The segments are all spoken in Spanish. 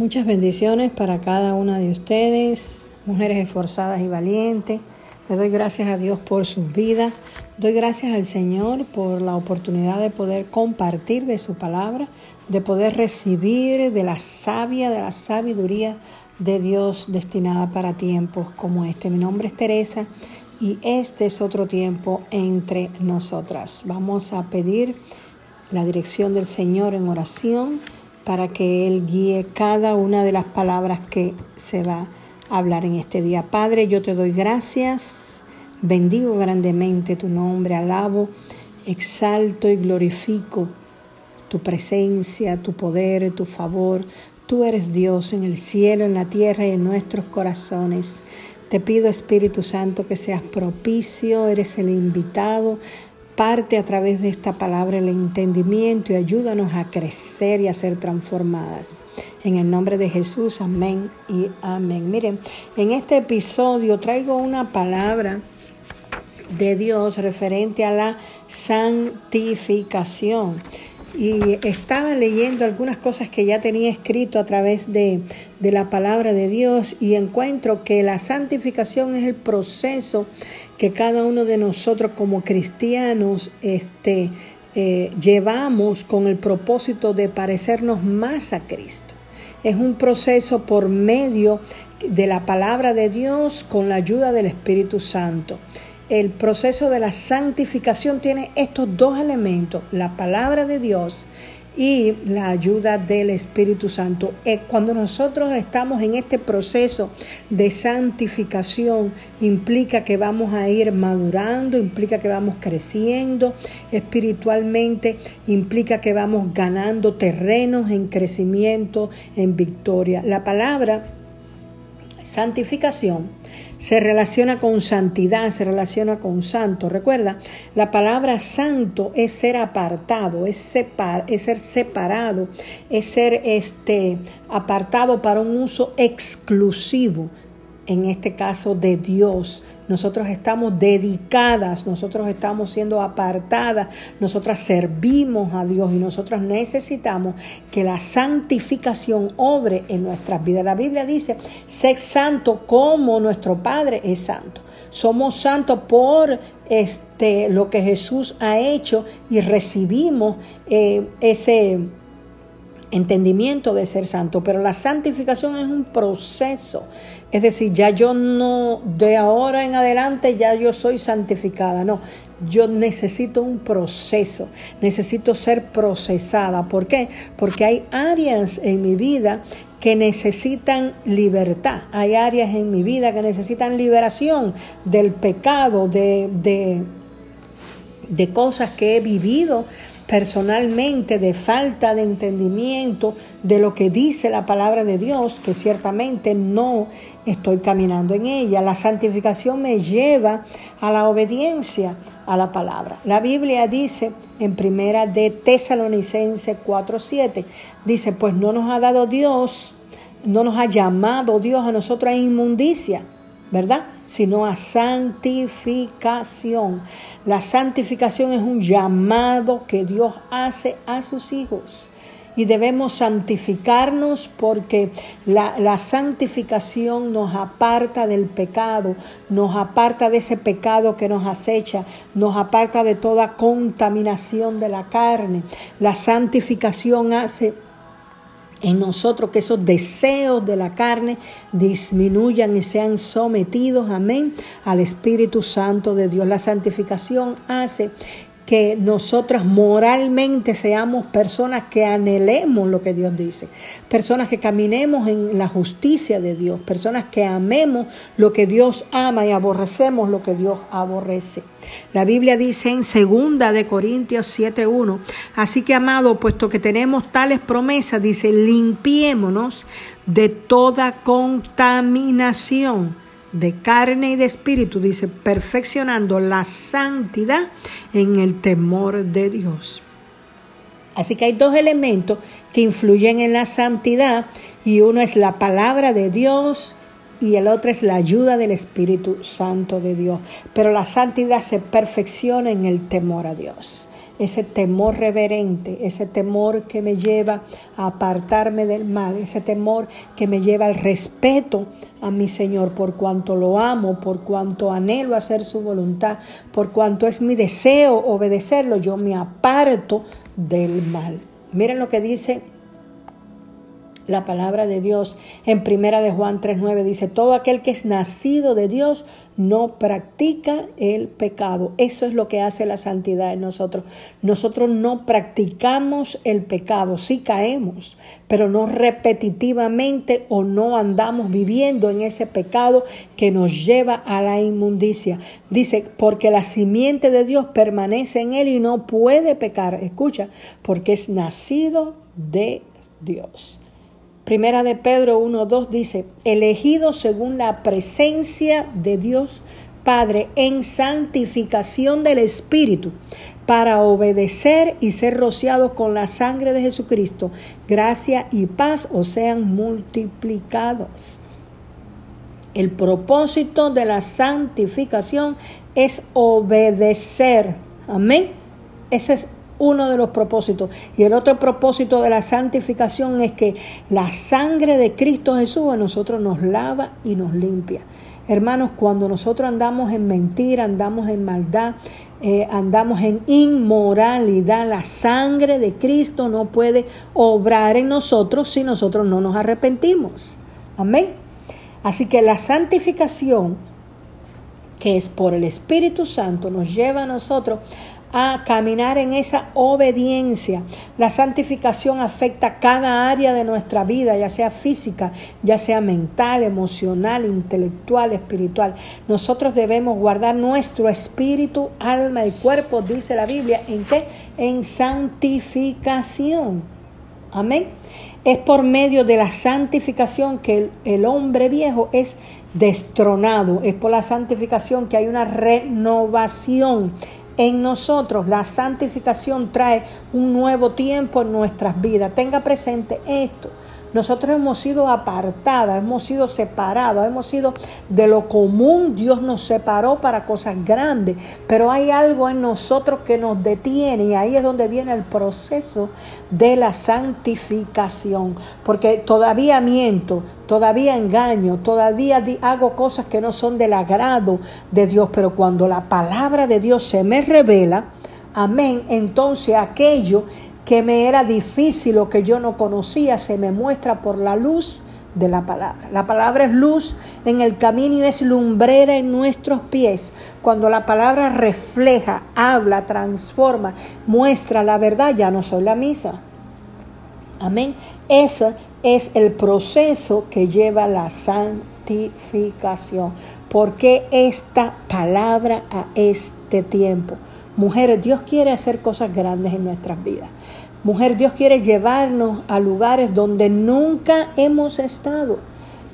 Muchas bendiciones para cada una de ustedes, mujeres esforzadas y valientes. Le doy gracias a Dios por sus vidas. Doy gracias al Señor por la oportunidad de poder compartir de su palabra, de poder recibir de la sabia, de la sabiduría de Dios destinada para tiempos como este. Mi nombre es Teresa y este es otro tiempo entre nosotras. Vamos a pedir la dirección del Señor en oración para que Él guíe cada una de las palabras que se va a hablar en este día. Padre, yo te doy gracias, bendigo grandemente tu nombre, alabo, exalto y glorifico tu presencia, tu poder, tu favor. Tú eres Dios en el cielo, en la tierra y en nuestros corazones. Te pido, Espíritu Santo, que seas propicio, eres el invitado Parte a través de esta palabra el entendimiento y ayúdanos a crecer y a ser transformadas. En el nombre de Jesús, amén y amén. Miren, en este episodio traigo una palabra de Dios referente a la santificación y estaba leyendo algunas cosas que ya tenía escrito a través de, la palabra de Dios y encuentro que la santificación es el proceso que cada uno de nosotros como cristianos este, eh, llevamos con el propósito de parecernos más a Cristo. Es un proceso por medio de la palabra de Dios con la ayuda del Espíritu Santo el proceso de la santificación tiene estos dos elementos, la palabra de Dios y la ayuda del Espíritu Santo. Cuando nosotros estamos en este proceso de santificación, implica que vamos a ir madurando, implica que vamos creciendo espiritualmente, implica que vamos ganando terrenos en crecimiento, en victoria. La palabra santificación se relaciona con santidad, se relaciona con santo. Recuerda, la palabra santo es ser apartado, es, separ, es ser separado, es ser este, apartado para un uso exclusivo, en este caso de Dios, nosotros estamos dedicadas, nosotros estamos siendo apartadas, nosotras servimos a Dios y nosotros necesitamos que la santificación obre en nuestras vidas. La Biblia dice, sé santo como nuestro Padre es santo. Somos santos por este, lo que Jesús ha hecho y recibimos eh, ese entendimiento de ser santo, pero la santificación es un proceso. Es decir, ya yo no, de ahora en adelante ya yo soy santificada, no. Yo necesito un proceso, necesito ser procesada. ¿Por qué? Porque hay áreas en mi vida que necesitan libertad. Hay áreas en mi vida que necesitan liberación del pecado, de, de, de cosas que he vivido personalmente de falta de entendimiento de lo que dice la palabra de Dios, que ciertamente no estoy caminando en ella. La santificación me lleva a la obediencia a la palabra. La Biblia dice en primera de Tesalonicense 4:7, dice, pues no nos ha dado Dios, no nos ha llamado Dios a nosotros a inmundicia, ¿verdad? Sino a santificación. La santificación es un llamado que Dios hace a sus hijos y debemos santificarnos porque la, la, santificación nos aparta del pecado, nos aparta de ese pecado que nos acecha, nos aparta de toda contaminación de la carne. La santificación hace en nosotros que esos deseos de la carne disminuyan y sean sometidos, amén, al Espíritu Santo de Dios. La santificación hace que nosotras moralmente seamos personas que anhelemos lo que Dios dice, personas que caminemos en la justicia de Dios, personas que amemos lo que Dios ama y aborrecemos lo que Dios aborrece. La Biblia dice en 2 de Corintios 7:1, así que amado, puesto que tenemos tales promesas, dice, limpiémonos de toda contaminación de carne y de espíritu, dice, perfeccionando la santidad en el temor de Dios. Así que hay dos elementos que influyen en la santidad y uno es la palabra de Dios y el otro es la ayuda del Espíritu Santo de Dios. Pero la santidad se perfecciona en el temor a Dios. Ese temor reverente, ese temor que me lleva a apartarme del mal, ese temor que me lleva al respeto a mi Señor por cuanto lo amo, por cuanto anhelo hacer su voluntad, por cuanto es mi deseo obedecerlo, yo me aparto del mal. Miren lo que dice la palabra de Dios en Primera de Juan 3:9 dice, todo aquel que es nacido de Dios no practica el pecado. Eso es lo que hace la santidad en nosotros. Nosotros no practicamos el pecado, sí caemos, pero no repetitivamente o no andamos viviendo en ese pecado que nos lleva a la inmundicia. Dice, porque la simiente de Dios permanece en él y no puede pecar. Escucha, porque es nacido de Dios. Primera de Pedro 1.2 dice, elegido según la presencia de Dios Padre en santificación del Espíritu, para obedecer y ser rociados con la sangre de Jesucristo, gracia y paz os sean multiplicados. El propósito de la santificación es obedecer. Amén. Ese es uno de los propósitos. Y el otro propósito de la santificación es que la sangre de Cristo Jesús a nosotros nos lava y nos limpia. Hermanos, cuando nosotros andamos en mentira, andamos en maldad, eh, andamos en inmoralidad, la sangre de Cristo no puede obrar en nosotros si nosotros no nos arrepentimos. Amén. Así que la santificación, que es por el Espíritu Santo, nos lleva a nosotros a caminar en esa obediencia. La santificación afecta cada área de nuestra vida, ya sea física, ya sea mental, emocional, intelectual, espiritual. Nosotros debemos guardar nuestro espíritu, alma y cuerpo, dice la Biblia, ¿en qué? En santificación. Amén. Es por medio de la santificación que el, el hombre viejo es destronado. Es por la santificación que hay una renovación en nosotros. La santificación trae un nuevo tiempo en nuestras vidas. Tenga presente esto. Nosotros hemos sido apartadas, hemos sido separados, hemos sido de lo común. Dios nos separó para cosas grandes, pero hay algo en nosotros que nos detiene y ahí es donde viene el proceso de la santificación. Porque todavía miento, todavía engaño, todavía hago cosas que no son del agrado de Dios, pero cuando la palabra de Dios se me revela, amén, entonces aquello que me era difícil o que yo no conocía, se me muestra por la luz de la palabra. La palabra es luz en el camino y es lumbrera en nuestros pies. Cuando la palabra refleja, habla, transforma, muestra la verdad, ya no soy la misa. Amén. Ese es el proceso que lleva la santificación. ¿Por qué esta palabra a este tiempo? Mujeres, Dios quiere hacer cosas grandes en nuestras vidas. Mujer, Dios quiere llevarnos a lugares donde nunca hemos estado.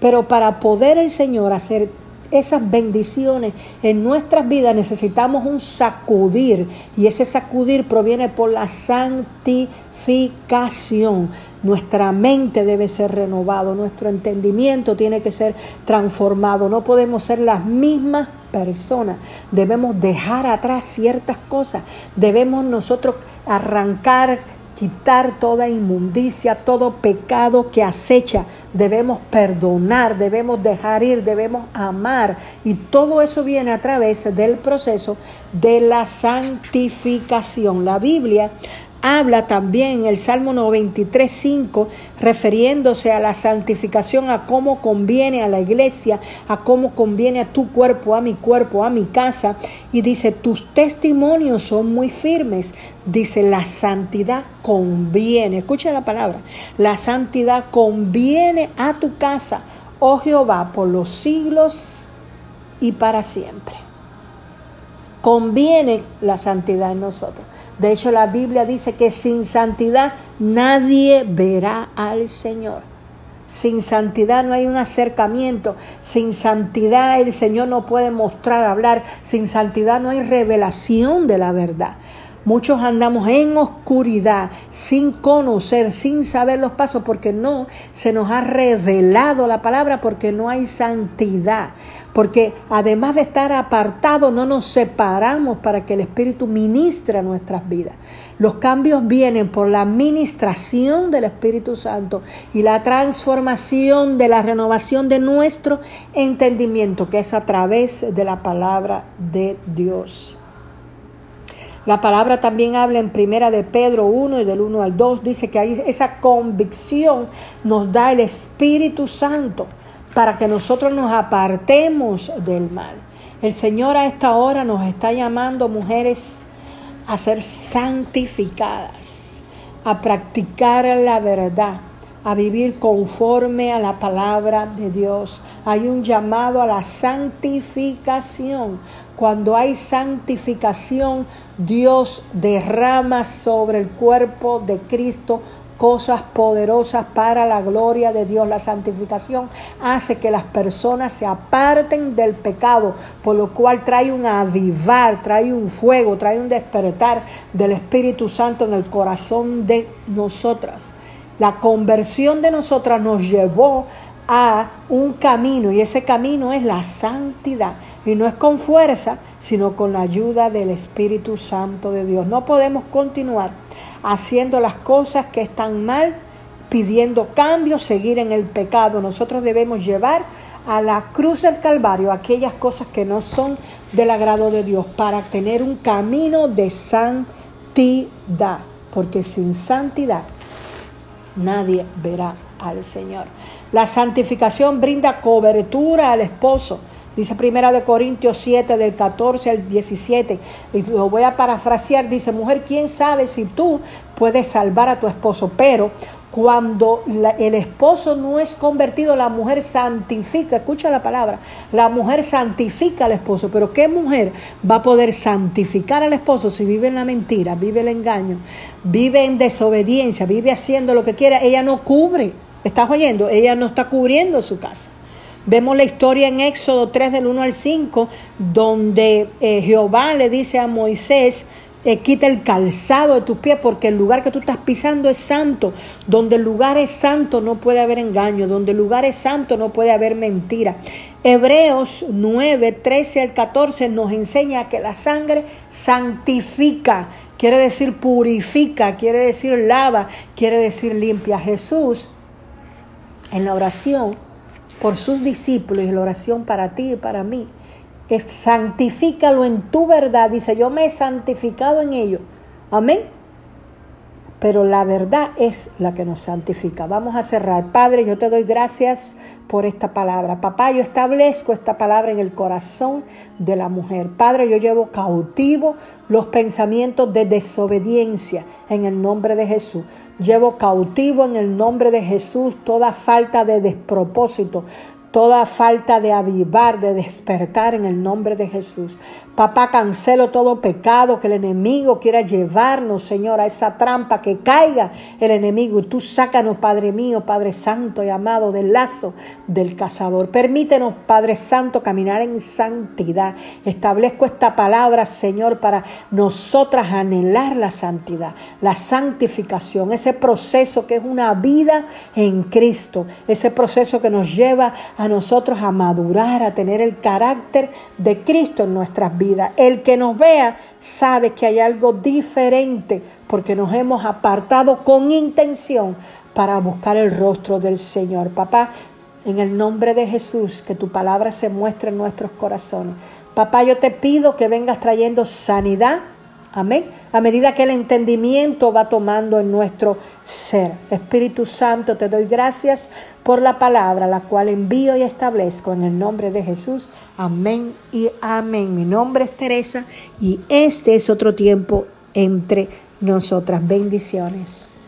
Pero para poder el Señor hacer esas bendiciones en nuestras vidas necesitamos un sacudir y ese sacudir proviene por la santificación. Nuestra mente debe ser renovado, nuestro entendimiento tiene que ser transformado. No podemos ser las mismas personas. Debemos dejar atrás ciertas cosas. Debemos nosotros arrancar quitar toda inmundicia, todo pecado que acecha. Debemos perdonar, debemos dejar ir, debemos amar. Y todo eso viene a través del proceso de la santificación. La Biblia habla también en el Salmo 93, 5, refiriéndose a la santificación, a cómo conviene a la iglesia, a cómo conviene a tu cuerpo, a mi cuerpo, a mi casa. Y dice, tus testimonios son muy firmes. Dice, la santidad conviene. Escucha la palabra. La santidad conviene a tu casa, oh Jehová, por los siglos y para siempre. Conviene la santidad en nosotros. De hecho, la Biblia dice que sin santidad nadie verá al Señor. Sin santidad no hay un acercamiento. Sin santidad el Señor no puede mostrar, hablar. Sin santidad no hay revelación de la verdad. Muchos andamos en oscuridad, sin conocer, sin saber los pasos, porque no se nos ha revelado la palabra, porque no hay santidad. Porque además de estar apartados, no nos separamos para que el Espíritu ministre nuestras vidas. Los cambios vienen por la ministración del Espíritu Santo y la transformación de la renovación de nuestro entendimiento, que es a través de la palabra de Dios. La palabra también habla en primera de Pedro 1 y del 1 al 2, dice que hay esa convicción nos da el Espíritu Santo para que nosotros nos apartemos del mal. El Señor a esta hora nos está llamando, mujeres, a ser santificadas, a practicar la verdad, a vivir conforme a la palabra de Dios. Hay un llamado a la santificación. Cuando hay santificación, Dios derrama sobre el cuerpo de Cristo cosas poderosas para la gloria de Dios. La santificación hace que las personas se aparten del pecado, por lo cual trae un avivar, trae un fuego, trae un despertar del Espíritu Santo en el corazón de nosotras. La conversión de nosotras nos llevó a un camino y ese camino es la santidad. Y no es con fuerza, sino con la ayuda del Espíritu Santo de Dios. No podemos continuar haciendo las cosas que están mal, pidiendo cambio, seguir en el pecado. Nosotros debemos llevar a la cruz del Calvario aquellas cosas que no son del agrado de Dios para tener un camino de santidad. Porque sin santidad nadie verá al Señor. La santificación brinda cobertura al esposo. Dice Primera de Corintios 7 del 14 al 17. Y lo voy a parafrasear. Dice, mujer, ¿quién sabe si tú puedes salvar a tu esposo? Pero cuando el esposo no es convertido, la mujer santifica, escucha la palabra, la mujer santifica al esposo, pero ¿qué mujer va a poder santificar al esposo si vive en la mentira, vive el engaño, vive en desobediencia, vive haciendo lo que quiera? Ella no cubre, ¿estás oyendo? Ella no está cubriendo su casa. Vemos la historia en Éxodo 3 del 1 al 5, donde eh, Jehová le dice a Moisés, quita el calzado de tus pies porque el lugar que tú estás pisando es santo. Donde el lugar es santo no puede haber engaño, donde el lugar es santo no puede haber mentira. Hebreos 9, 13 al 14 nos enseña que la sangre santifica, quiere decir purifica, quiere decir lava, quiere decir limpia. Jesús en la oración por sus discípulos y la oración para ti y para mí santifícalo en tu verdad. Dice, yo me he santificado en ello. Amén. Pero la verdad es la que nos santifica. Vamos a cerrar. Padre, yo te doy gracias por esta palabra. Papá, yo establezco esta palabra en el corazón de la mujer. Padre, yo llevo cautivo los pensamientos de desobediencia en el nombre de Jesús. Llevo cautivo en el nombre de Jesús toda falta de despropósito, toda falta de avivar, de despertar en el nombre de Jesús. Papá, cancelo todo pecado que el enemigo quiera llevarnos, Señor, a esa trampa que caiga el enemigo. Y tú sácanos, Padre mío, Padre Santo y amado, del lazo del cazador. Permítenos, Padre Santo, caminar en santidad. Establezco esta palabra, Señor, para nosotras anhelar la santidad, la santificación, ese proceso que es una vida en Cristo, ese proceso que nos lleva a nosotros a madurar, a tener el carácter de Cristo en nuestras vidas. El que nos vea sabe que hay algo diferente porque nos hemos apartado con intención para buscar el rostro del Señor. Papá, en el nombre de Jesús, que tu palabra se muestre en nuestros corazones. Papá, yo te pido que vengas trayendo sanidad Amén. A medida que el entendimiento va tomando en nuestro ser. Espíritu Santo, te doy gracias por la palabra, la cual envío y establezco en el nombre de Jesús. Amén y amén. Mi nombre es Teresa y este es otro tiempo entre nosotras. Bendiciones.